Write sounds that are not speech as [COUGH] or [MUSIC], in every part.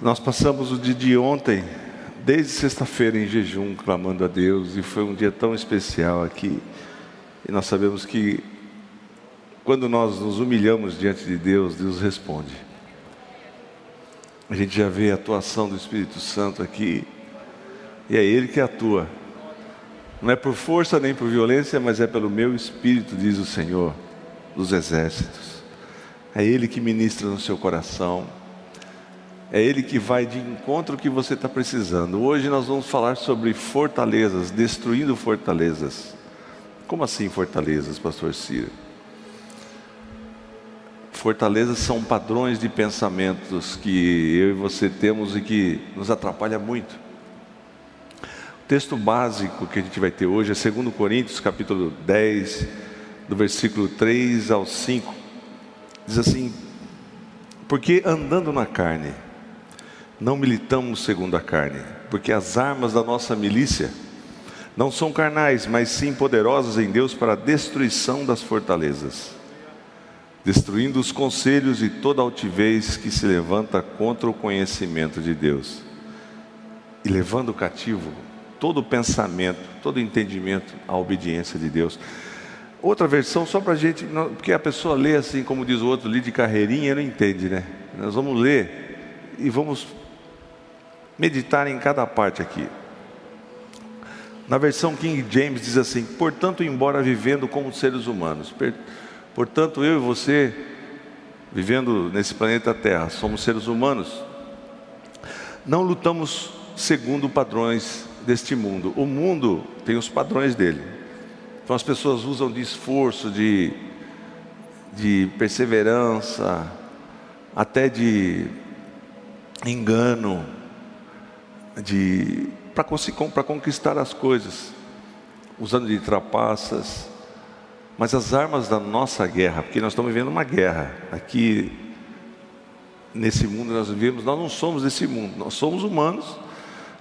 Nós passamos o dia de ontem, desde sexta-feira, em jejum, clamando a Deus, e foi um dia tão especial aqui. E nós sabemos que quando nós nos humilhamos diante de Deus, Deus responde. A gente já vê a atuação do Espírito Santo aqui, e é Ele que atua. Não é por força nem por violência, mas é pelo meu espírito, diz o Senhor dos exércitos. É Ele que ministra no seu coração. É Ele que vai de encontro ao que você está precisando. Hoje nós vamos falar sobre fortalezas, destruindo fortalezas. Como assim fortalezas, pastor Ciro? Fortalezas são padrões de pensamentos que eu e você temos e que nos atrapalha muito. O texto básico que a gente vai ter hoje é 2 Coríntios, capítulo 10, do versículo 3 ao 5. Diz assim: Porque andando na carne, não militamos segundo a carne, porque as armas da nossa milícia não são carnais, mas sim poderosas em Deus para a destruição das fortalezas, destruindo os conselhos e toda altivez que se levanta contra o conhecimento de Deus, e levando cativo todo pensamento, todo entendimento à obediência de Deus. Outra versão, só para a gente, porque a pessoa lê assim, como diz o outro, lê de carreirinha, não entende, né? Nós vamos ler e vamos meditar em cada parte aqui. Na versão King James diz assim: portanto, embora vivendo como seres humanos, portanto, eu e você, vivendo nesse planeta Terra, somos seres humanos, não lutamos segundo padrões deste mundo. O mundo tem os padrões dele. Então as pessoas usam de esforço, de, de perseverança, até de engano, de para conquistar as coisas, usando de trapaças. Mas as armas da nossa guerra, porque nós estamos vivendo uma guerra aqui nesse mundo nós vivemos, nós não somos desse mundo, nós somos humanos,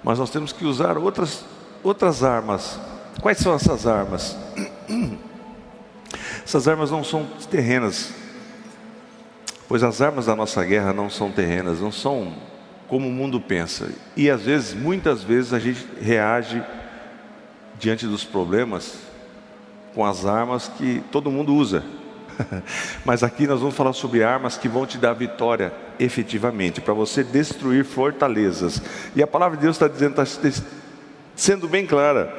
mas nós temos que usar outras outras armas. Quais são essas armas? [CLEARS THROAT] Essas armas não são terrenas, pois as armas da nossa guerra não são terrenas, não são como o mundo pensa. E às vezes, muitas vezes, a gente reage diante dos problemas com as armas que todo mundo usa. [LAUGHS] Mas aqui nós vamos falar sobre armas que vão te dar vitória efetivamente, para você destruir fortalezas. E a palavra de Deus está dizendo, está sendo bem clara,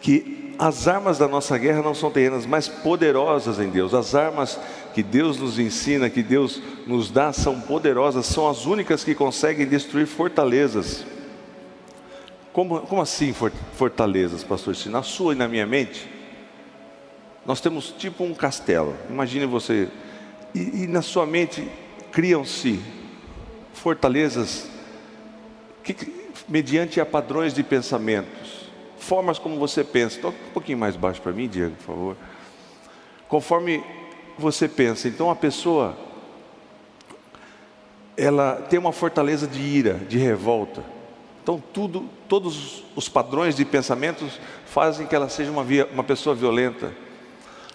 que as armas da nossa guerra não são terrenas, mas poderosas em Deus. As armas que Deus nos ensina, que Deus nos dá, são poderosas, são as únicas que conseguem destruir fortalezas. Como, como assim fortalezas, pastor? Se na sua e na minha mente, nós temos tipo um castelo. Imagine você, e, e na sua mente criam-se fortalezas que, mediante a padrões de pensamentos, formas como você pensa. Toca um pouquinho mais baixo para mim, Diego, por favor. Conforme você pensa. Então a pessoa ela tem uma fortaleza de ira, de revolta. Então tudo, todos os padrões de pensamentos fazem que ela seja uma, via, uma pessoa violenta.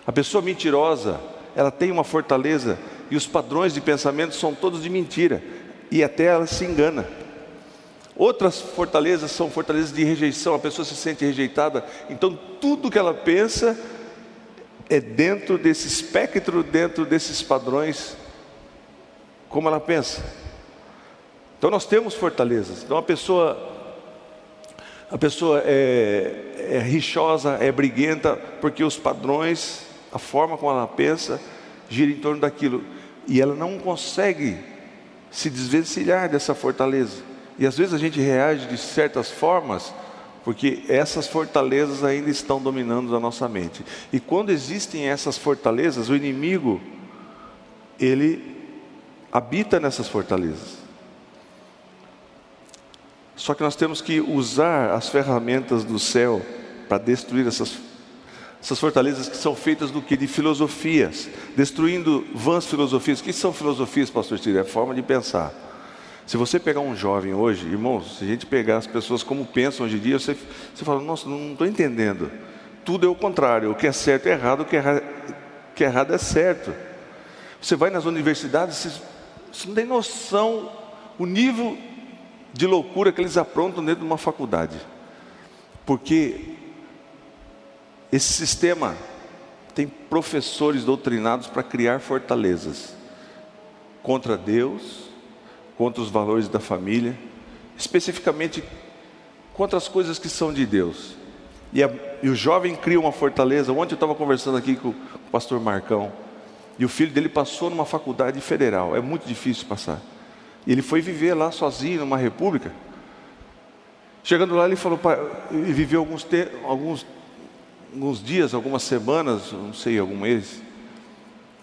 A pessoa mentirosa, ela tem uma fortaleza e os padrões de pensamento são todos de mentira e até ela se engana. Outras fortalezas são fortalezas de rejeição, a pessoa se sente rejeitada, então tudo que ela pensa é dentro desse espectro, dentro desses padrões, como ela pensa. Então nós temos fortalezas. Então a pessoa, a pessoa é, é rixosa, é briguenta, porque os padrões, a forma como ela pensa, gira em torno daquilo. E ela não consegue se desvencilhar dessa fortaleza. E às vezes a gente reage de certas formas porque essas fortalezas ainda estão dominando a nossa mente. E quando existem essas fortalezas, o inimigo ele habita nessas fortalezas. Só que nós temos que usar as ferramentas do céu para destruir essas, essas fortalezas que são feitas do que? De filosofias, destruindo vãs filosofias. O que são filosofias, pastor Tiro? É forma de pensar. Se você pegar um jovem hoje, irmãos, se a gente pegar as pessoas como pensam hoje em dia, você, você fala, nossa, não estou entendendo. Tudo é o contrário, o que é certo é errado, o que é, errado, o que é, errado é certo. Você vai nas universidades, você, você não tem noção o nível de loucura que eles aprontam dentro de uma faculdade. Porque esse sistema tem professores doutrinados para criar fortalezas contra Deus, contra os valores da família, especificamente contra as coisas que são de Deus. E, a, e o jovem cria uma fortaleza. Ontem eu estava conversando aqui com o pastor Marcão, e o filho dele passou numa faculdade federal. É muito difícil passar. E ele foi viver lá sozinho, numa república. Chegando lá, ele falou, pai, viveu alguns, te, alguns, alguns dias, algumas semanas, não sei, algum mês.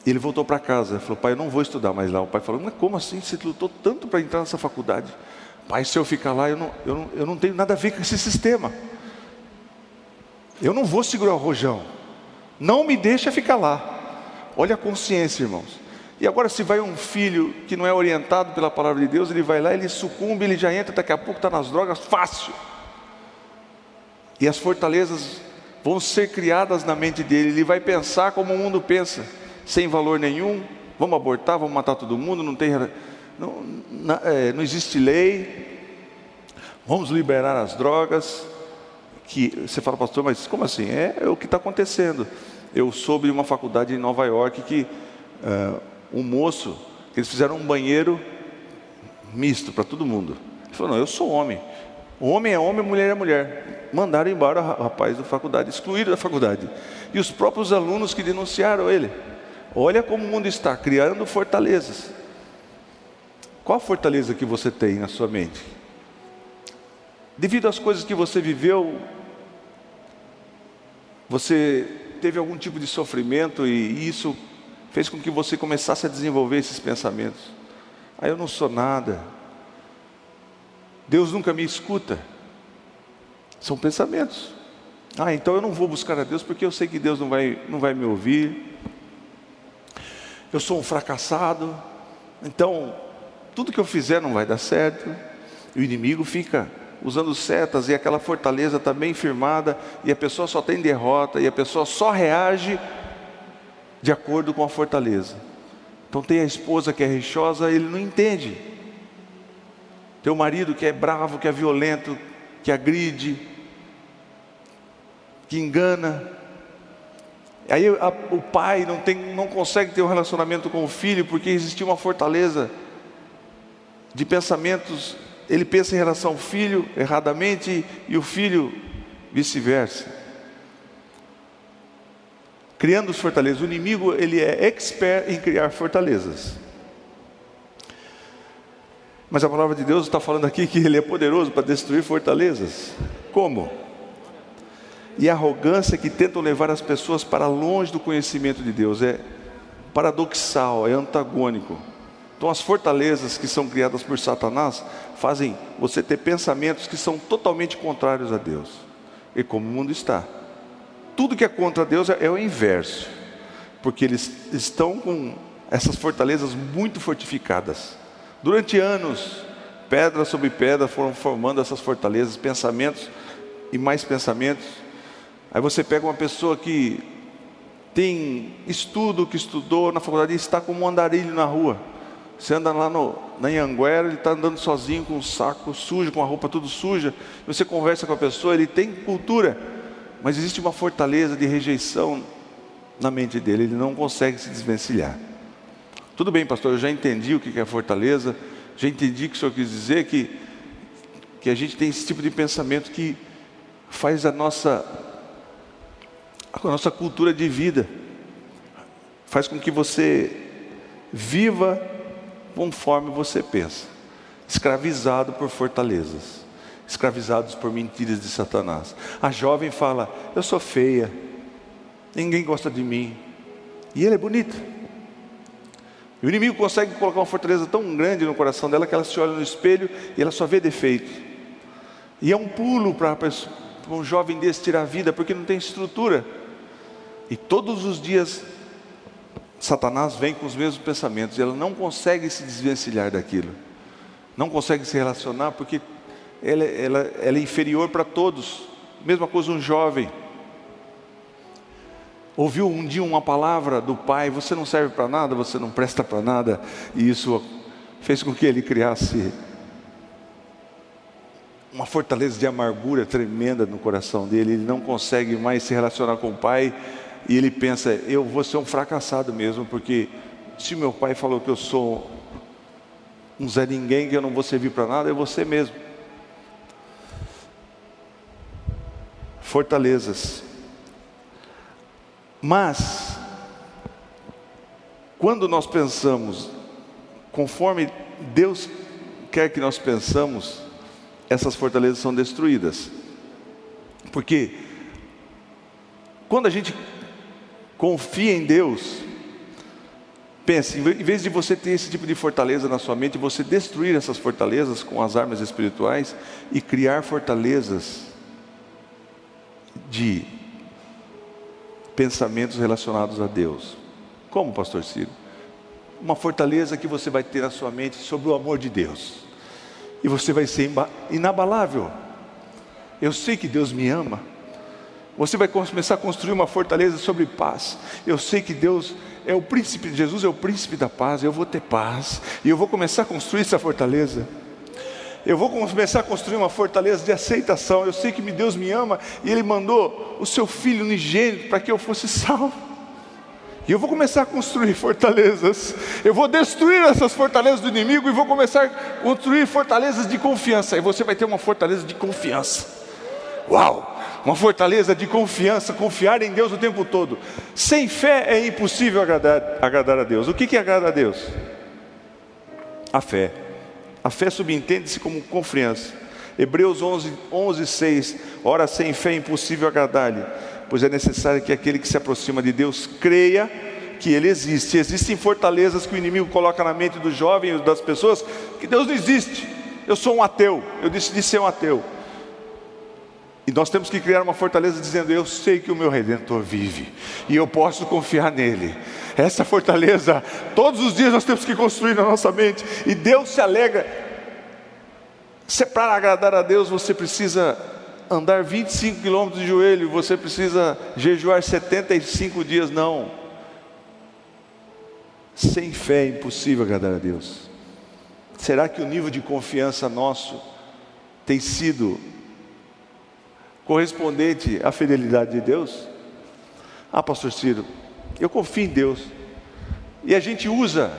E ele voltou para casa. Falou, pai, eu não vou estudar mais lá. O pai falou, mas como assim? Você lutou tanto para entrar nessa faculdade. Pai, se eu ficar lá, eu não, eu, não, eu não tenho nada a ver com esse sistema. Eu não vou segurar o rojão. Não me deixa ficar lá. Olha a consciência, irmãos. E agora, se vai um filho que não é orientado pela palavra de Deus, ele vai lá, ele sucumbe, ele já entra, daqui a pouco está nas drogas, fácil. E as fortalezas vão ser criadas na mente dele, ele vai pensar como o mundo pensa, sem valor nenhum, vamos abortar, vamos matar todo mundo, não tem. Não, não, é, não existe lei, vamos liberar as drogas. Que você fala, pastor, mas como assim? É, é o que está acontecendo. Eu soube de uma faculdade em Nova York que. Uh, um moço, eles fizeram um banheiro misto para todo mundo. Ele falou: Não, eu sou homem. Homem é homem, mulher é mulher. Mandaram embora o rapaz da faculdade, excluíram da faculdade. E os próprios alunos que denunciaram ele. Olha como o mundo está, criando fortalezas. Qual fortaleza que você tem na sua mente? Devido às coisas que você viveu, você teve algum tipo de sofrimento e isso fez com que você começasse a desenvolver esses pensamentos. Ah, eu não sou nada. Deus nunca me escuta. São pensamentos. Ah, então eu não vou buscar a Deus porque eu sei que Deus não vai, não vai me ouvir. Eu sou um fracassado. Então, tudo que eu fizer não vai dar certo. E o inimigo fica usando setas e aquela fortaleza está bem firmada e a pessoa só tem derrota e a pessoa só reage de acordo com a fortaleza. Então tem a esposa que é rixosa, ele não entende. Tem o marido que é bravo, que é violento, que agride, que engana. Aí a, o pai não, tem, não consegue ter um relacionamento com o filho porque existe uma fortaleza de pensamentos. Ele pensa em relação ao filho erradamente e o filho vice-versa criando fortalezas. O inimigo ele é expert em criar fortalezas. Mas a palavra de Deus está falando aqui que ele é poderoso para destruir fortalezas. Como? E arrogância que tentam levar as pessoas para longe do conhecimento de Deus é paradoxal, é antagônico. Então, as fortalezas que são criadas por Satanás fazem você ter pensamentos que são totalmente contrários a Deus. E como o mundo está tudo que é contra Deus é, é o inverso, porque eles estão com essas fortalezas muito fortificadas. Durante anos, pedra sobre pedra foram formando essas fortalezas, pensamentos e mais pensamentos. Aí você pega uma pessoa que tem estudo, que estudou na faculdade e está como um andarilho na rua. Você anda lá no, na Anhanguera, ele está andando sozinho com um saco sujo, com a roupa tudo suja. Você conversa com a pessoa, ele tem cultura, mas existe uma fortaleza de rejeição na mente dele, ele não consegue se desvencilhar. Tudo bem, pastor, eu já entendi o que é fortaleza, já entendi o que o senhor quis dizer, que, que a gente tem esse tipo de pensamento que faz a nossa, a nossa cultura de vida, faz com que você viva conforme você pensa, escravizado por fortalezas escravizados por mentiras de Satanás. A jovem fala: Eu sou feia, ninguém gosta de mim. E ele é bonito. E o inimigo consegue colocar uma fortaleza tão grande no coração dela que ela se olha no espelho e ela só vê defeitos. E é um pulo para um jovem desse tirar a vida, porque não tem estrutura. E todos os dias Satanás vem com os mesmos pensamentos, e ela não consegue se desvencilhar daquilo, não consegue se relacionar, porque ela, ela, ela é inferior para todos. Mesma coisa um jovem. Ouviu um dia uma palavra do pai: Você não serve para nada, você não presta para nada, e isso fez com que ele criasse uma fortaleza de amargura tremenda no coração dele, ele não consegue mais se relacionar com o pai e ele pensa: eu vou ser um fracassado mesmo, porque se meu pai falou que eu sou um Zé Ninguém, que eu não vou servir para nada, é você mesmo. Fortalezas. Mas, quando nós pensamos conforme Deus quer que nós pensamos, essas fortalezas são destruídas. Porque quando a gente confia em Deus, pense, em vez de você ter esse tipo de fortaleza na sua mente, você destruir essas fortalezas com as armas espirituais e criar fortalezas de pensamentos relacionados a Deus. Como, pastor Ciro? Uma fortaleza que você vai ter na sua mente sobre o amor de Deus e você vai ser inabalável. Eu sei que Deus me ama. Você vai começar a construir uma fortaleza sobre paz. Eu sei que Deus é o príncipe, Jesus é o príncipe da paz. Eu vou ter paz e eu vou começar a construir essa fortaleza. Eu vou começar a construir uma fortaleza de aceitação. Eu sei que Deus me ama e Ele mandou o seu Filho unigênito para que eu fosse salvo. E eu vou começar a construir fortalezas. Eu vou destruir essas fortalezas do inimigo e vou começar a construir fortalezas de confiança. E você vai ter uma fortaleza de confiança. Uau! Uma fortaleza de confiança, confiar em Deus o tempo todo. Sem fé é impossível agradar, agradar a Deus. O que, que agrada a Deus? A fé. A fé subentende-se como confiança. Hebreus 11, 11, 6. Ora, sem fé é impossível agradar-lhe pois é necessário que aquele que se aproxima de Deus creia que Ele existe. Existem fortalezas que o inimigo coloca na mente do jovem das pessoas que Deus não existe. Eu sou um ateu, eu decidi ser um ateu. E nós temos que criar uma fortaleza dizendo: Eu sei que o meu redentor vive e eu posso confiar nele. Essa fortaleza, todos os dias nós temos que construir na nossa mente, e Deus se alegra. Se é para agradar a Deus, você precisa andar 25 quilômetros de joelho, você precisa jejuar 75 dias, não. Sem fé é impossível agradar a Deus. Será que o nível de confiança nosso tem sido correspondente à fidelidade de Deus? Ah, pastor Ciro, eu confio em Deus. E a gente usa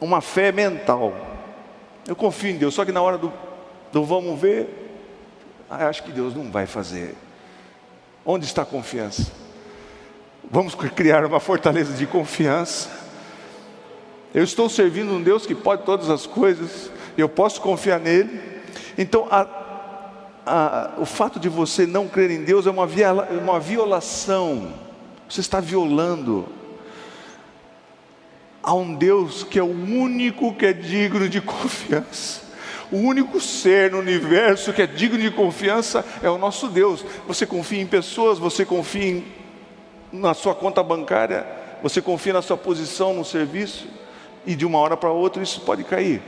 uma fé mental. Eu confio em Deus, só que na hora do, do vamos ver, ah, acho que Deus não vai fazer. Onde está a confiança? Vamos criar uma fortaleza de confiança. Eu estou servindo um Deus que pode todas as coisas, eu posso confiar nele. Então, a, a, o fato de você não crer em Deus é uma, viola, uma violação. Você está violando a um Deus que é o único que é digno de [LAUGHS] confiança. O único ser no universo que é digno de confiança é o nosso Deus. Você confia em pessoas, você confia em, na sua conta bancária, você confia na sua posição no serviço, e de uma hora para outra isso pode cair.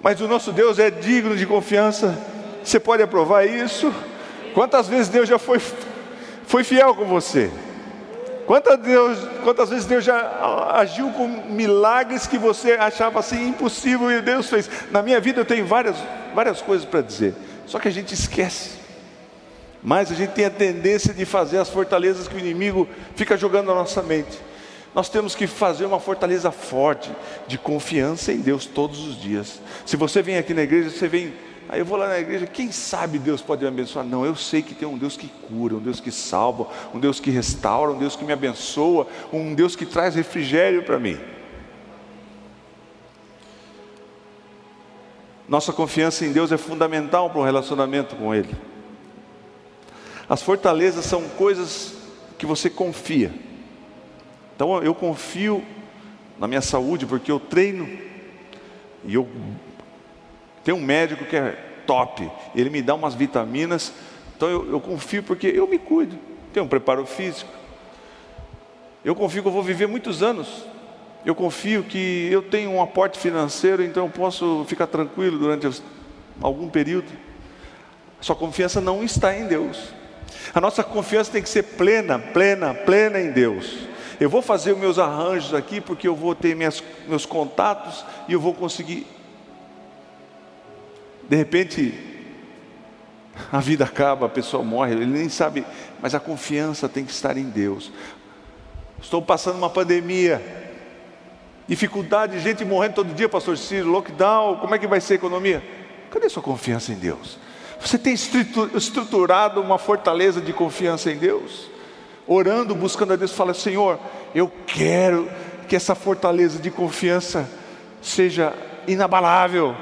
Mas o nosso Deus é digno de confiança, você pode aprovar isso? Quantas vezes Deus já foi, foi fiel com você? Quantas, Deus, quantas vezes Deus já agiu com milagres que você achava assim impossível e Deus fez? Na minha vida eu tenho várias, várias coisas para dizer, só que a gente esquece. Mas a gente tem a tendência de fazer as fortalezas que o inimigo fica jogando na nossa mente. Nós temos que fazer uma fortaleza forte de confiança em Deus todos os dias. Se você vem aqui na igreja, você vem Aí eu vou lá na igreja, quem sabe Deus pode me abençoar? Não, eu sei que tem um Deus que cura, um Deus que salva, um Deus que restaura, um Deus que me abençoa, um Deus que traz refrigério para mim. Nossa confiança em Deus é fundamental para o relacionamento com Ele. As fortalezas são coisas que você confia. Então eu confio na minha saúde porque eu treino e eu tem um médico que é top, ele me dá umas vitaminas, então eu, eu confio porque eu me cuido, tenho um preparo físico. Eu confio que eu vou viver muitos anos. Eu confio que eu tenho um aporte financeiro, então eu posso ficar tranquilo durante algum período. Sua confiança não está em Deus. A nossa confiança tem que ser plena, plena, plena em Deus. Eu vou fazer os meus arranjos aqui porque eu vou ter minhas, meus contatos e eu vou conseguir De repente, a vida acaba, a pessoa morre, ele nem sabe, mas a confiança tem que estar em Deus. Estou passando uma pandemia, dificuldade, gente morrendo todo dia, pastor Ciro, lockdown, como é que vai ser a economia? Cadê sua confiança em Deus? Você tem estruturado uma fortaleza de confiança em Deus? Orando, buscando a Deus, fala: Senhor, eu quero que essa fortaleza de confiança seja inabalável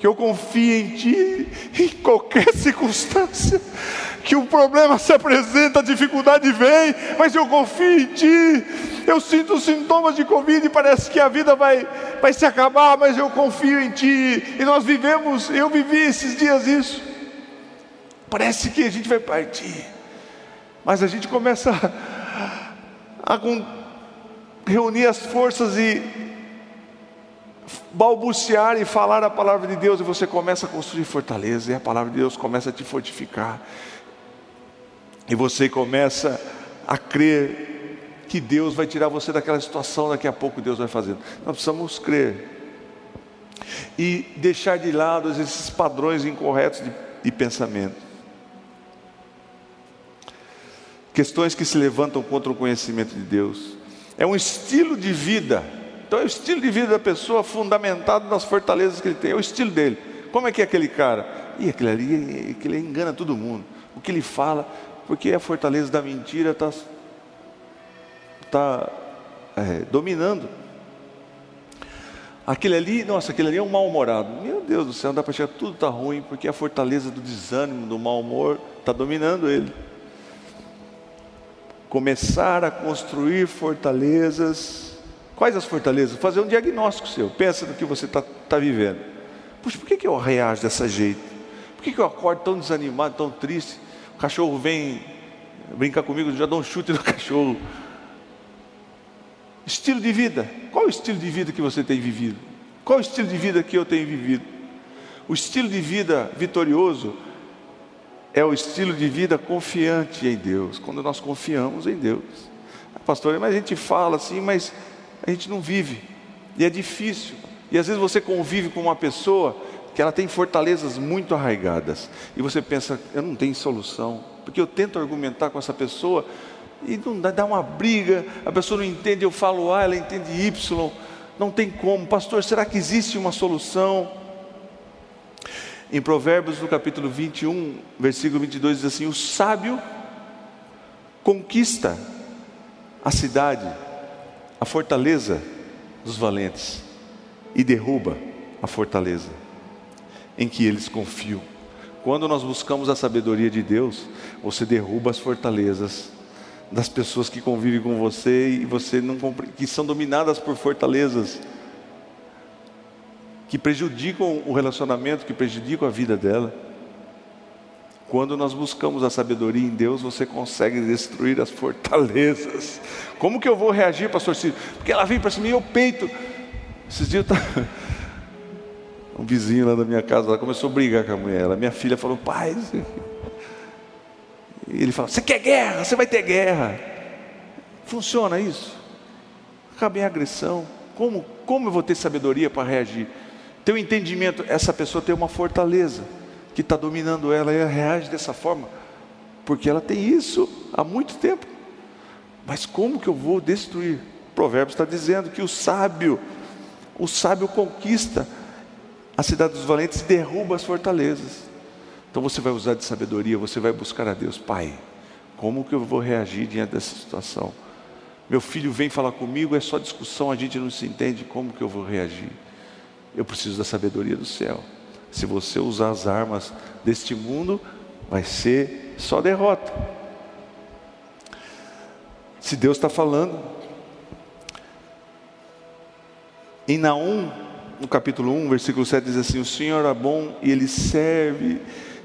que eu confie em Ti em qualquer [LAUGHS] circunstância, que o problema se apresenta, a dificuldade vem, mas eu confio em Ti. Eu sinto sintomas de Covid parece que a vida vai, vai se acabar, mas eu confio em Ti. E nós vivemos, eu vivi esses dias isso. Parece que a gente vai partir, mas a gente começa a, a reunir as forças e balbuciar e falar a palavra de Deus e você começa a construir fortaleza e a palavra de Deus começa a te fortificar. E você começa a crer que Deus vai tirar você daquela situação, daqui a pouco Deus vai fazendo. Nós precisamos crer e deixar de lado esses padrões incorretos de, de pensamento. Questões que se levantam contra o conhecimento de Deus. É um estilo de vida então é o estilo de vida da pessoa fundamentado nas fortalezas que ele tem, é o estilo dele. Como é que é aquele cara? E aquele ali, aquele engana todo mundo. O que ele fala, porque a fortaleza da mentira está tá, é, dominando. Aquele ali, nossa, aquele ali é um mal-humorado. Meu Deus do céu, não dá para chegar, tudo está ruim, porque a fortaleza do desânimo, do mau humor, está dominando ele. Começar a construir fortalezas Quais as fortalezas? Fazer um diagnóstico seu. Pensa no que você está tá vivendo. Puxa, por que, que eu reajo dessa jeito? Por que, que eu acordo tão desanimado, tão triste? O cachorro vem brincar comigo, já dou um chute no [LAUGHS] cachorro. Estilo de vida. Qual o estilo de vida que você tem vivido? Qual o estilo de vida que eu tenho vivido? O estilo de vida vitorioso é o estilo de vida confiante em Deus, quando nós confiamos em Deus. Pastor, mas a gente fala assim, mas a gente não vive, e é difícil. E às vezes você convive com uma pessoa que ela tem fortalezas muito arraigadas, e você pensa, eu não tenho solução, porque eu tento argumentar com essa pessoa e não dá, dá uma briga, a pessoa não entende, eu falo A, ela entende Y, não tem como, pastor, será que existe uma solução? Em Provérbios, no capítulo 21, versículo 22, diz assim: O sábio conquista a cidade a fortaleza dos valentes e derruba a fortaleza em que eles confiam. Quando nós buscamos a sabedoria de Deus, você derruba as fortalezas das pessoas que convivem com você e você não que são dominadas por fortalezas que prejudicam o relacionamento, que prejudicam a vida dela. Quando nós buscamos a sabedoria em Deus, você consegue destruir as fortalezas. Como que eu vou reagir, pastor Ciro? Porque ela vem para cima e eu peito. Esses dias tava... [LAUGHS] um vizinho lá da minha casa, ela começou a brigar com a mulher. Ela, minha filha falou, pai. E ele fala, você quer guerra? Você vai ter guerra. Funciona isso? Acaba em agressão. Como, como eu vou ter sabedoria para reagir? Ter um entendimento, essa pessoa tem uma fortaleza que está dominando ela e ela reage dessa forma, porque ela tem isso há muito tempo. Mas como que eu vou destruir? O provérbio está dizendo que o sábio, o sábio conquista a cidade dos valentes e derruba as fortalezas. Então você vai usar de sabedoria, você vai buscar a Deus, Pai. Como que eu vou reagir diante dessa situação? Meu filho vem falar comigo, é só discussão, a gente não se entende, como que eu vou reagir? Eu preciso da sabedoria do céu. Se você usar as armas deste mundo, vai ser só derrota. Se Deus está falando, em Naum, no capítulo 1, versículo 7, diz assim: O Senhor é bom e Ele serve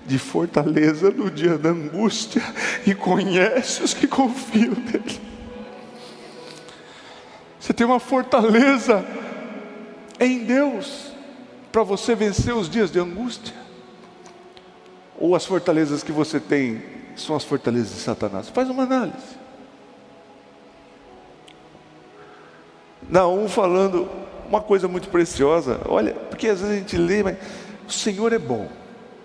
de fortaleza no dia da angústia e conhece os que confiam nele. Você tem uma fortaleza em Deus para você vencer os dias de angústia? Ou as fortalezas que você tem são as fortalezas de Satanás? Faz uma análise. Naum falando uma coisa muito preciosa, olha, porque às vezes a gente lê, mas O Senhor é bom,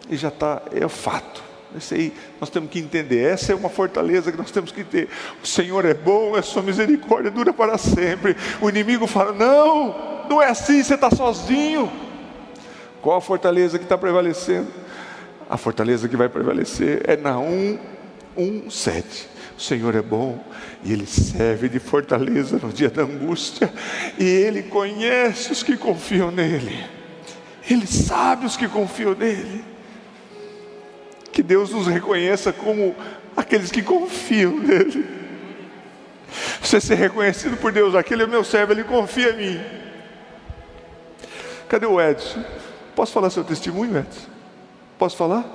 e já está, é o fato. Esse aí nós temos que entender. Essa é uma fortaleza que nós temos que ter. O Senhor é bom, a sua misericórdia dura para sempre. O inimigo fala: não, não é assim, você está sozinho. Qual a fortaleza que está prevalecendo? A fortaleza que vai prevalecer é na 1, 1, 7. O Senhor é bom e Ele serve de fortaleza no dia da angústia, e Ele conhece os que confiam nele, Ele sabe os que confiam nele. Que Deus nos reconheça como aqueles que confiam nele. Você ser reconhecido por Deus, aquele é meu servo, ele confia em mim. Cadê o Edson? Posso falar seu testemunho, Edson? Posso falar?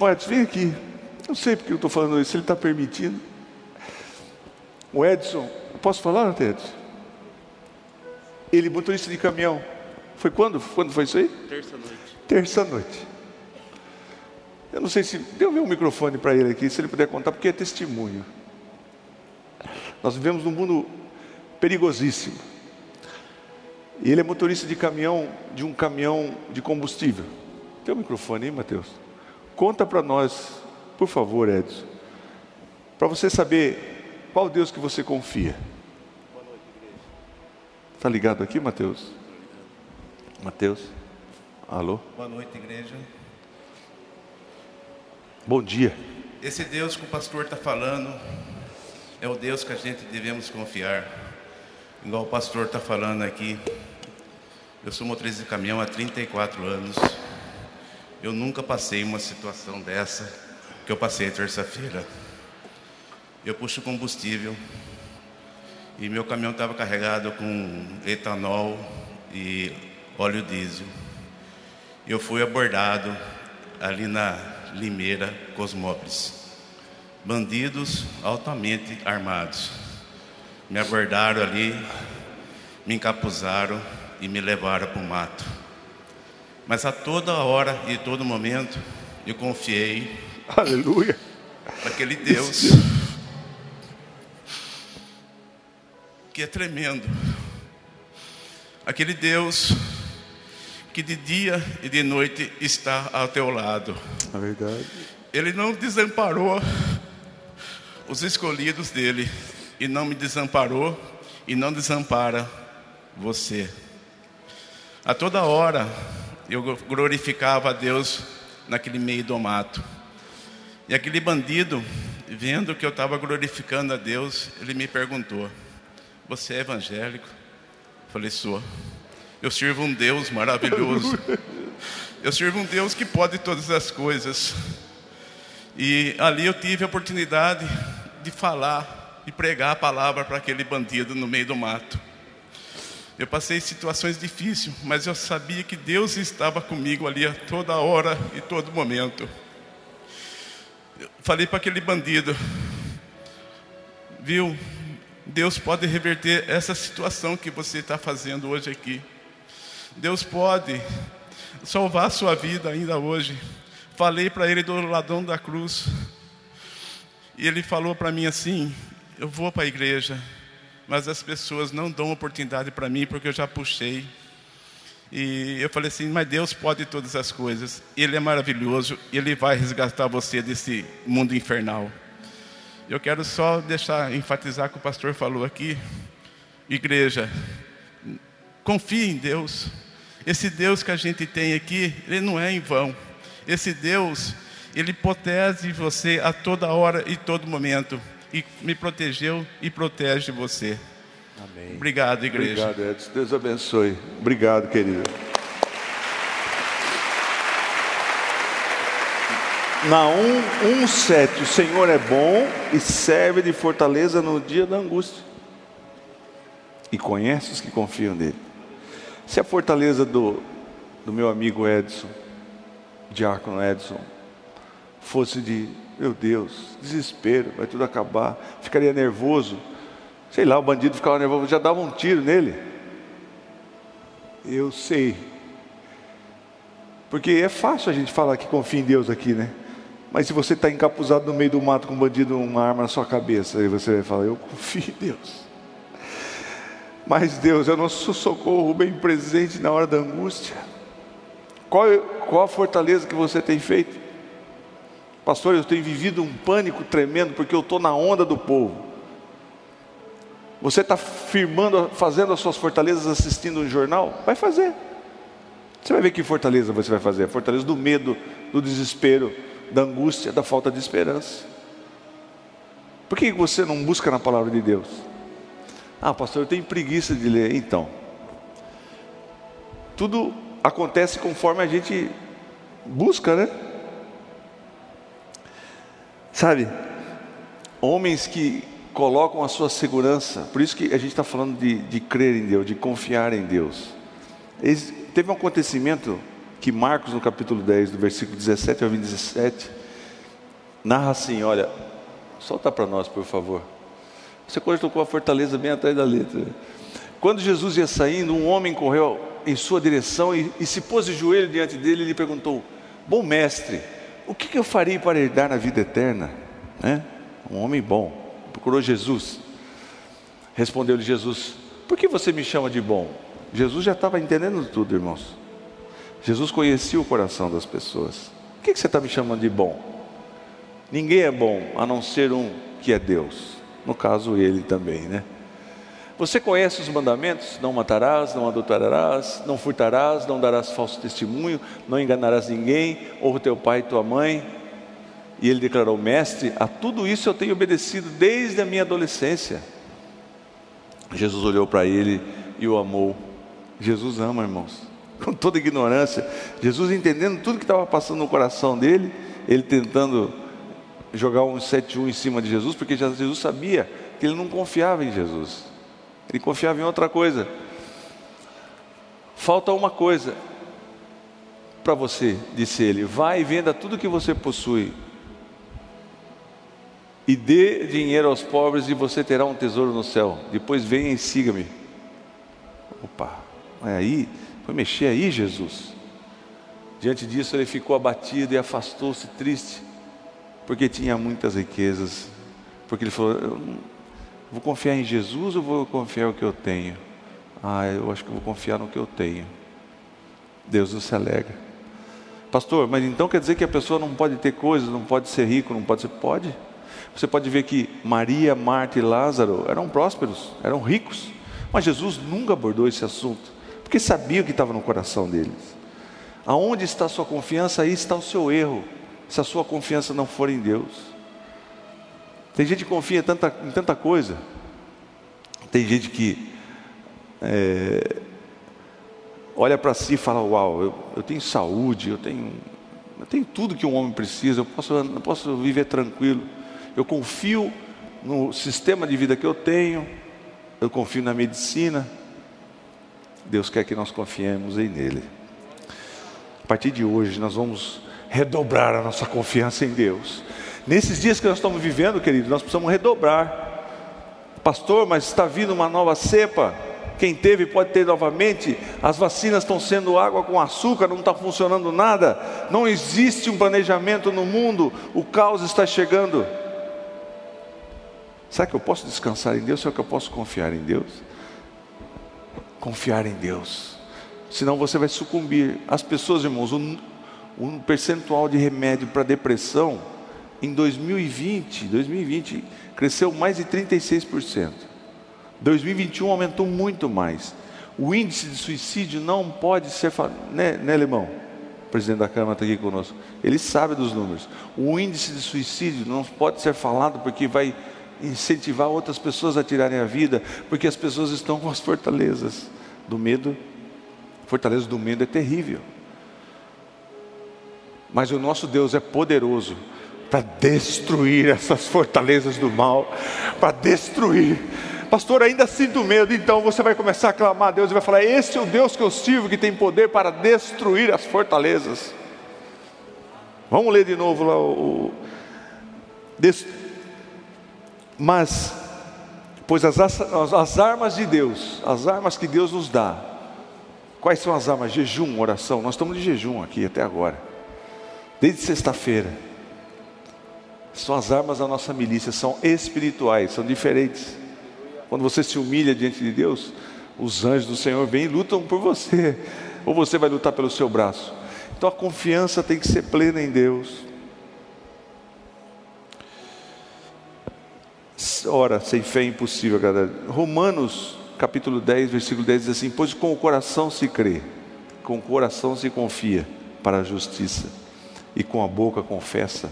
O Edson, vem aqui. Não sei porque eu estou falando isso, ele está permitindo. O Edson, posso falar, Edson? Ele, motorista de caminhão. Foi quando? Quando foi isso aí? Terça noite. Terça noite. Eu não sei se. Deu um microfone para ele aqui, se ele puder contar, porque é testemunho. Nós vivemos num mundo perigosíssimo. E ele é motorista de caminhão, de um caminhão de combustível. Tem um microfone aí, Mateus? Conta para nós, por favor, Edson. Para você saber qual Deus que você confia. Está ligado aqui, Mateus? Mateus? Alô? Boa noite, igreja. Bom dia. Esse Deus que o pastor está falando é o Deus que a gente devemos confiar. Igual o pastor está falando aqui. Eu sou motorista de caminhão há 34 anos. Eu nunca passei uma situação dessa que eu passei terça-feira. Eu puxo combustível e meu caminhão estava carregado com etanol e óleo diesel. Eu fui abordado ali na Limeira, Cosmópolis. Bandidos altamente armados. Me abordaram ali, me encapuzaram e me levaram para o mato. Mas a toda hora e todo momento eu confiei. Aleluia. Naquele Deus que é tremendo. Aquele Deus que de dia e de noite está ao teu lado. É verdade. Ele não desamparou os escolhidos dele e não me desamparou e não desampara você. A toda hora eu glorificava a Deus naquele meio do mato. E aquele bandido, vendo que eu estava glorificando a Deus, ele me perguntou: Você é evangélico? Eu falei: Sou. Eu sirvo um Deus maravilhoso. [LAUGHS] Eu sirvo um Deus que pode todas as coisas. E ali eu tive a oportunidade de falar e pregar a palavra para aquele bandido no meio do mato. Eu passei situações difíceis, mas eu sabia que Deus estava comigo ali a toda hora e todo momento. Eu falei para aquele bandido, viu? Deus pode reverter essa situação que você está fazendo hoje aqui. Deus pode salvar a sua vida ainda hoje. Falei para ele do ladrão da cruz. E ele falou para mim assim: Eu vou para a igreja, mas as pessoas não dão oportunidade para mim porque eu já puxei. E eu falei assim: Mas Deus pode todas as coisas. Ele é maravilhoso. Ele vai resgatar você desse mundo infernal. Eu quero só deixar enfatizar que o pastor falou aqui, igreja, confie em Deus. Esse Deus que a gente tem aqui, ele não é em vão. Esse Deus, ele protege você a toda hora e todo momento. E me protegeu e protege você. Amém. Obrigado, igreja. Obrigado, Edson. Deus abençoe. Obrigado, querido. Na 1, 1, 7, o Senhor é bom e serve de fortaleza no dia da angústia. E conhece os que confiam nele. Se a fortaleza do, do meu amigo Edson, diácono Edson, fosse de, meu Deus, desespero, vai tudo acabar, ficaria nervoso, sei lá, o bandido ficava nervoso, já dava um tiro nele. Eu sei. Porque é fácil a gente falar que confia em Deus aqui, né? Mas se você está encapuzado no meio do mato com um bandido, uma arma na sua cabeça, aí você vai falar, eu confio em Deus. Mas Deus, eu não sou socorro bem presente na hora da angústia. Qual, qual a fortaleza que você tem feito? Pastor, eu tenho vivido um pânico tremendo porque eu estou na onda do povo. Você está firmando, fazendo as suas fortalezas assistindo um jornal? Vai fazer. Você vai ver que fortaleza você vai fazer. A fortaleza do medo, do desespero, da angústia, da falta de esperança. Por que você não busca na palavra de Deus? Ah, pastor, eu tenho preguiça de ler. Então, tudo acontece conforme a gente busca, né? Sabe, homens que colocam a sua segurança, por isso que a gente está falando de, de crer em Deus, de confiar em Deus. Eles, teve um acontecimento que Marcos, no capítulo 10, do versículo 17 ao 27, narra assim: olha, solta para nós, por favor. Você colocou a fortaleza bem atrás da letra. Quando Jesus ia saindo, um homem correu em sua direção e, e se pôs de joelho diante dele e lhe perguntou: Bom mestre, o que, eu farei para herdar a vida eterna? Né? Um homem bom, procurou Jesus. Respondeu-lhe Jesus: Por que você me chama de bom? Jesus já estava entendendo tudo, irmãos. Jesus conhecia o coração das pessoas. Por que você está me chamando de bom? Ninguém é bom a não ser um que é Deus. No caso, ele também, né? Você conhece os mandamentos? Não matarás, não adulterarás, não furtarás, não darás falso testemunho, não enganarás ninguém, ou teu pai e tua mãe. E ele declarou: Mestre, a tudo isso eu tenho obedecido desde a minha adolescência. Jesus olhou para ele e o amou. Jesus ama, irmãos, [LAUGHS] com toda ignorância. Jesus entendendo tudo que estava passando no coração dele, ele tentando jogar um 7-1 em cima de Jesus, porque Jesus sabia que ele não confiava em Jesus. Ele confiava em outra coisa. Falta uma coisa para você, disse ele: vai e venda tudo que você possui e dê dinheiro aos pobres e você terá um tesouro no céu. Depois venha e siga-me. Opa, é aí, foi mexer aí, Jesus. Diante disso, ele ficou abatido e afastou-se triste, porque tinha muitas riquezas. Porque ele falou: Vou confiar em Jesus ou vou confiar no que eu tenho? Ah, eu acho que vou confiar no que eu tenho. Deus não se alegra. Pastor, mas então quer dizer que a pessoa não pode ter coisas, não pode ser rico, não pode ser. Pode. Você pode ver que Maria, Marta e Lázaro eram prósperos, eram ricos. Mas Jesus nunca abordou esse assunto, porque sabia o que estava no coração deles. Aonde está a sua confiança, aí está o seu erro, se a sua confiança não for em Deus. Tem gente que confia em tanta, em tanta coisa. Tem gente que é, olha para si e fala: Uau, eu, eu, tenho saúde, eu tenho, eu tenho tudo que um homem precisa, eu posso, eu posso viver tranquilo. Eu confio no sistema de vida que eu tenho, eu confio na medicina. Deus quer que nós confiemos em Nele. A partir de hoje, nós vamos redobrar a nossa confiança em Deus. Nesses dias que nós estamos vivendo, querido, nós precisamos redobrar. Pastor, mas está vindo uma nova cepa. Quem teve pode ter novamente. As vacinas estão sendo água com açúcar, não está funcionando nada. Não existe um planejamento no mundo. O caos está chegando. Será que eu posso descansar em Deus? Será que eu posso confiar em Deus? Confiar em Deus. Senão você vai sucumbir. As pessoas, irmãos, um, um percentual de remédio para depressão em 2020, 2020 cresceu mais de 36%. 2021 aumentou muito mais. O índice de suicídio não pode ser, né, né Alemão? O presidente da Câmara está aqui conosco. Ele sabe dos números. O índice de suicídio não pode ser falado porque vai incentivar outras pessoas a tirarem a vida, porque as pessoas estão com as fortalezas do medo. A fortaleza do medo é terrível. Mas o nosso Deus é poderoso para destruir essas fortalezas do mal, para destruir. Pastor, ainda sinto medo, então você vai começar a clamar a Deus e vai falar: Esse é o Deus que eu sirvo, que tem poder para destruir as fortalezas. Vamos ler de novo lá o. Mas, pois as, as, as armas de Deus, as armas que Deus nos dá, quais são as armas? Jejum, oração. Nós estamos de jejum aqui até agora, desde sexta-feira. São as armas da nossa milícia, são espirituais, são diferentes. Quando você se humilha diante de Deus, Os anjos do Senhor vêm e lutam por você, ou você vai lutar pelo seu braço. Então a confiança tem que ser plena em Deus. Ora, sem fé é impossível, galera. Romanos capítulo 10, versículo 10 diz assim: Pois com o coração se crê, com o coração se confia para a justiça, e com a boca confessa,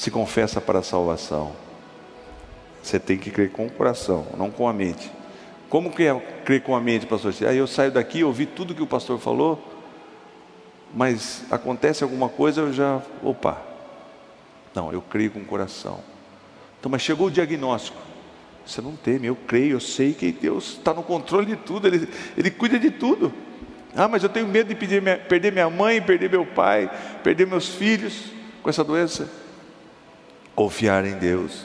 se confessa para a salvação. Você tem que crer com o coração, não com a mente. Como que é crer com a mente, pastor? Aí eu saio daqui, ouvi tudo que o pastor falou, mas acontece alguma coisa, eu já, opa, não, eu creio com o coração. Então, mas chegou o diagnóstico. Você não teme, eu creio, eu sei que Deus está no controle de tudo, Ele, Ele cuida de tudo. Ah, mas eu tenho medo de pedir, perder minha mãe, perder meu pai, perder meus filhos com essa doença. Confiar em Deus.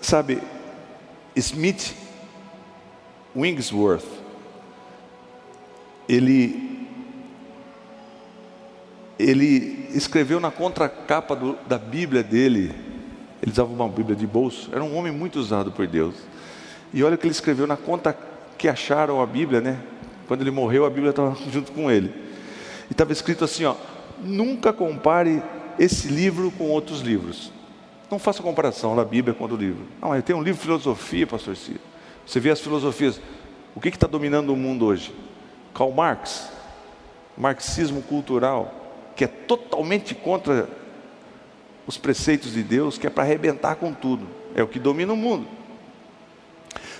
Sabe, Smith Wingsworth, ele, ele escreveu na contracapa do, da Bíblia dele, ele usava uma Bíblia de bolso, era um homem muito usado por Deus. E olha o que ele escreveu na conta que acharam a Bíblia, né? Quando ele morreu, a Bíblia estava [LAUGHS] junto com ele. E estava escrito assim: ó, nunca compare esse livro com outros livros. Não faça comparação da Bíblia com o livro. Não, mas tem um livro de filosofia, pastor Ciro. Você vê as filosofias. O que está dominando o mundo hoje? Karl Marx, marxismo cultural, que é totalmente contra os preceitos de Deus, que é para arrebentar com tudo. É o que domina o mundo.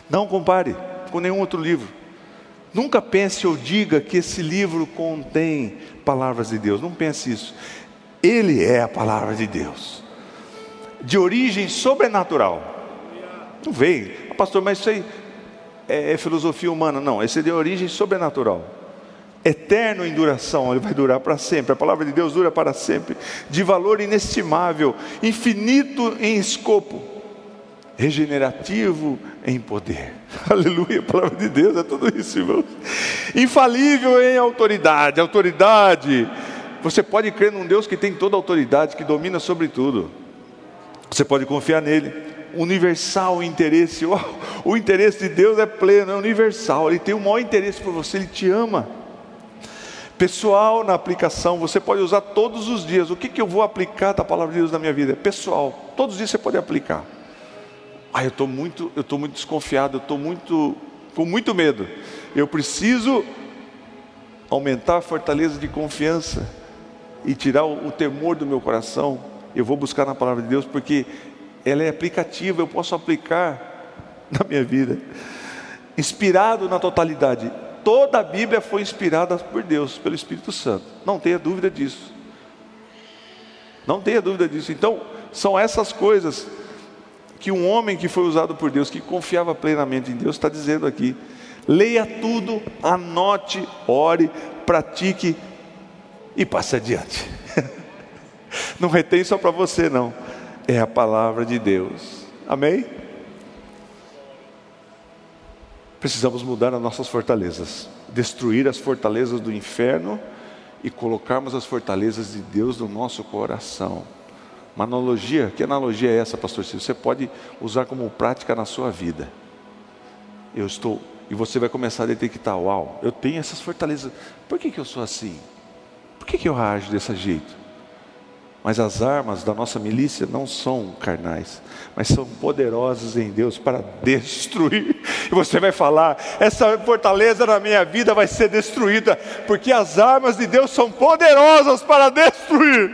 Não compare com nenhum outro livro. Nunca pense ou diga que esse livro contém palavras de Deus. Não pense isso. Ele é a palavra de Deus, de origem sobrenatural. Não vem, ah, pastor, mas isso aí é, é filosofia humana. Não, esse é de origem sobrenatural eterno em duração, ele vai durar para sempre. A palavra de Deus dura para sempre, de valor inestimável, infinito em escopo, regenerativo em poder. [LAUGHS] Aleluia, a palavra de Deus é tudo isso, irmãos. Infalível em autoridade, autoridade. Você pode crer num Deus que tem toda a autoridade, que domina sobre tudo. Você pode confiar nele. Universal interesse, [LAUGHS] o, o interesse de Deus é pleno, é universal. Ele tem o maior interesse por você, ele te ama. Pessoal na aplicação, você pode usar todos os dias. O que, que eu vou aplicar da palavra de Deus na minha vida? Pessoal, todos os dias você pode aplicar. Ah, eu estou muito, eu estou muito desconfiado, eu estou muito, com muito medo. Eu preciso aumentar a fortaleza de confiança e tirar o, o temor do meu coração. Eu vou buscar na palavra de Deus porque ela é aplicativa, eu posso aplicar [LAUGHS] na minha vida. Inspirado na totalidade, toda a Bíblia foi inspirada por Deus, pelo Espírito Santo. Não tenha dúvida disso. Não tenha dúvida disso. Então, são essas coisas que um homem que foi usado por Deus, que confiava plenamente em Deus, está dizendo aqui. Leia tudo, anote, ore, pratique e passe adiante. [LAUGHS] Não retém só para você, não. É a palavra de Deus. Amém? Precisamos mudar as nossas fortalezas, destruir as fortalezas do inferno e colocarmos as fortalezas de Deus no nosso coração. Uma analogia, que analogia é essa, pastor Silvio? Você pode usar como prática na sua vida. Eu estou, e você vai começar a detectar, uau, eu tenho essas fortalezas. Por que, que eu sou assim? Por que, que eu ajo desse jeito? Mas as armas da nossa milícia não são carnais, mas são poderosas em Deus para destruir. E você vai falar: essa fortaleza na minha vida vai ser destruída, porque as armas de Deus são poderosas para destruir.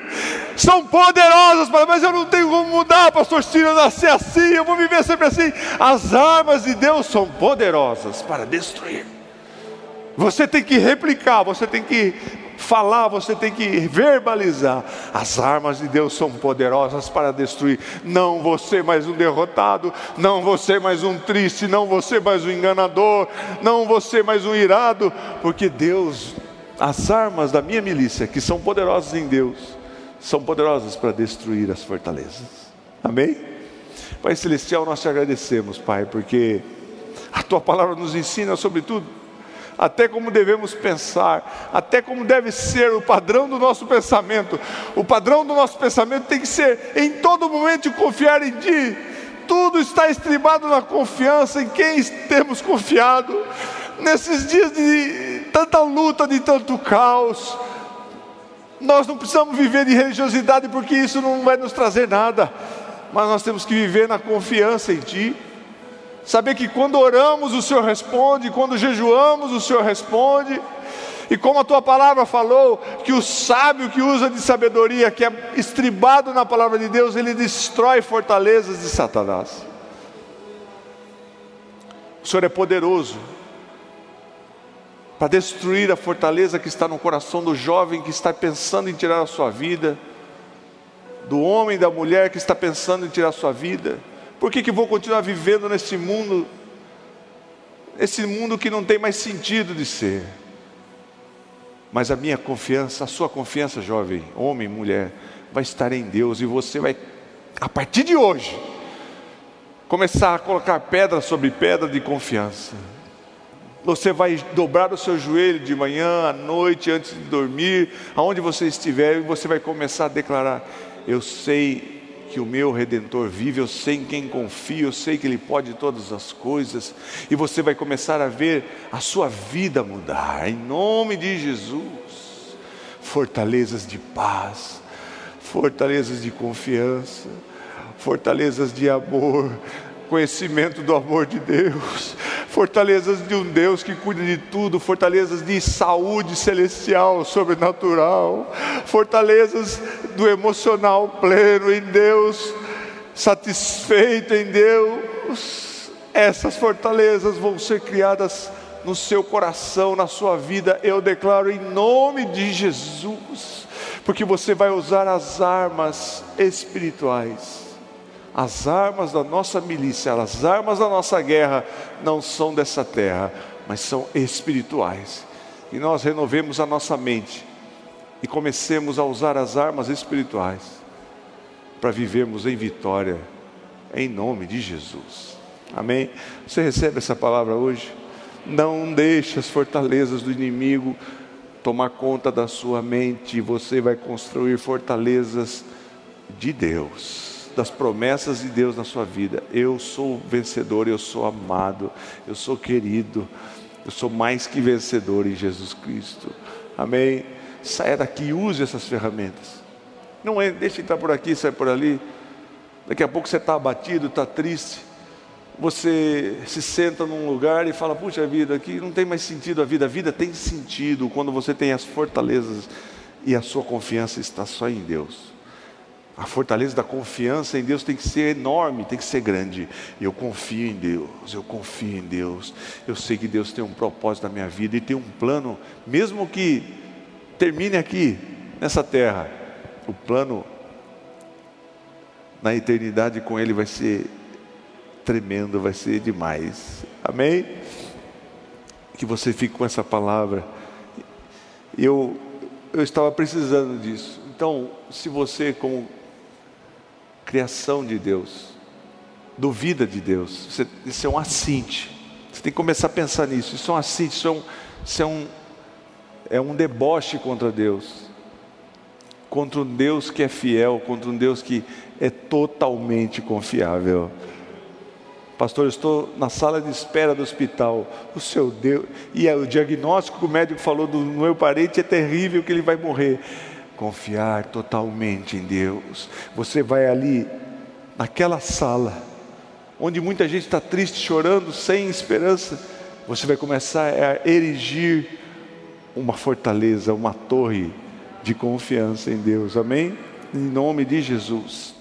São poderosas para, mas eu não tenho como mudar, pastor Ciro, eu nasci assim, eu vou viver sempre assim. As armas de Deus são poderosas para destruir. Você tem que replicar, você tem que falar, você tem que verbalizar. As armas de Deus são poderosas para destruir. Não você mais um derrotado, não você mais um triste, não você mais um enganador, não você mais um irado, porque Deus, as armas da minha milícia, que são poderosas em Deus, são poderosas para destruir as fortalezas. Amém? Pai Celestial, nós te agradecemos, Pai, porque a tua palavra nos ensina sobre tudo até como devemos pensar, até como deve ser o padrão do nosso pensamento. O padrão do nosso pensamento tem que ser em todo momento confiar em Ti, tudo está estribado na confiança em quem temos confiado. Nesses dias de tanta luta, de tanto caos, nós não precisamos viver de religiosidade porque isso não vai nos trazer nada, mas nós temos que viver na confiança em Ti. Saber que quando oramos o Senhor responde, quando jejuamos o Senhor responde. E como a tua palavra falou, que o sábio que usa de sabedoria, que é estribado na palavra de Deus, ele destrói fortalezas de Satanás. O Senhor é poderoso para destruir a fortaleza que está no coração do jovem que está pensando em tirar a sua vida, do homem, da mulher que está pensando em tirar a sua vida. Por que, que vou continuar vivendo nesse mundo, esse mundo que não tem mais sentido de ser? Mas a minha confiança, a sua confiança, jovem, homem, mulher, vai estar em Deus e você vai, a partir de hoje, começar a colocar pedra sobre pedra de confiança. Você vai dobrar o seu joelho de manhã, à noite, antes de dormir, aonde você estiver, e você vai começar a declarar: Eu sei que o meu redentor vive, eu sei em quem confio, eu sei que Ele pode todas as coisas, e você vai começar a ver a sua vida mudar, em nome de Jesus. Fortalezas de paz, fortalezas de confiança, fortalezas de amor, conhecimento do amor de Deus, fortalezas de um Deus que cuida de tudo, fortalezas de saúde celestial, sobrenatural, fortalezas do emocional pleno em Deus, satisfeito em Deus. Essas fortalezas vão ser criadas no seu coração, na sua vida, eu declaro em nome de Jesus, porque você vai usar as armas espirituais as armas da nossa milícia, as armas da nossa guerra não são dessa terra, mas são espirituais. E nós renovemos a nossa mente e comecemos a usar as armas espirituais para vivermos em vitória, em nome de Jesus. Amém? Você recebe essa palavra hoje? Não deixe as fortalezas do inimigo tomar conta da sua mente, você vai construir fortalezas de Deus das promessas de Deus na sua vida. Eu sou vencedor, eu sou amado, eu sou querido, eu sou mais que vencedor em Jesus Cristo. Amém? Saia daqui e use essas ferramentas. Não é, deixa entrar por aqui, sai por ali. Daqui a pouco você está abatido, está triste. Você se senta num lugar e fala: Puxa vida, aqui não tem mais sentido a vida. A vida tem sentido quando você tem as fortalezas e a sua confiança está só em Deus. A fortaleza da confiança em Deus tem que ser enorme, tem que ser grande. Eu confio em Deus, eu confio em Deus. Eu sei que Deus tem um propósito na minha vida e tem um plano, mesmo que termine aqui, nessa terra, o plano na eternidade com Ele vai ser tremendo, vai ser demais. Amém? Que você fique com essa palavra. Eu, eu estava precisando disso. Então, se você, como criação de Deus, duvida de Deus. É, isso é um assinte. Você tem que começar a pensar nisso. Isso é um assinte, isso é um, isso é um, é um deboche contra Deus. Contra um Deus que é fiel, contra um Deus que é totalmente confiável. Pastor, eu estou na sala de espera do hospital. O seu Deus. E é o diagnóstico que o médico falou do meu parente é terrível que ele vai morrer confiar totalmente em Deus. Você vai ali, naquela sala, onde muita gente está triste, chorando, sem esperança, você vai começar a erigir uma fortaleza, uma torre de confiança em Deus, amém? Em nome de Jesus.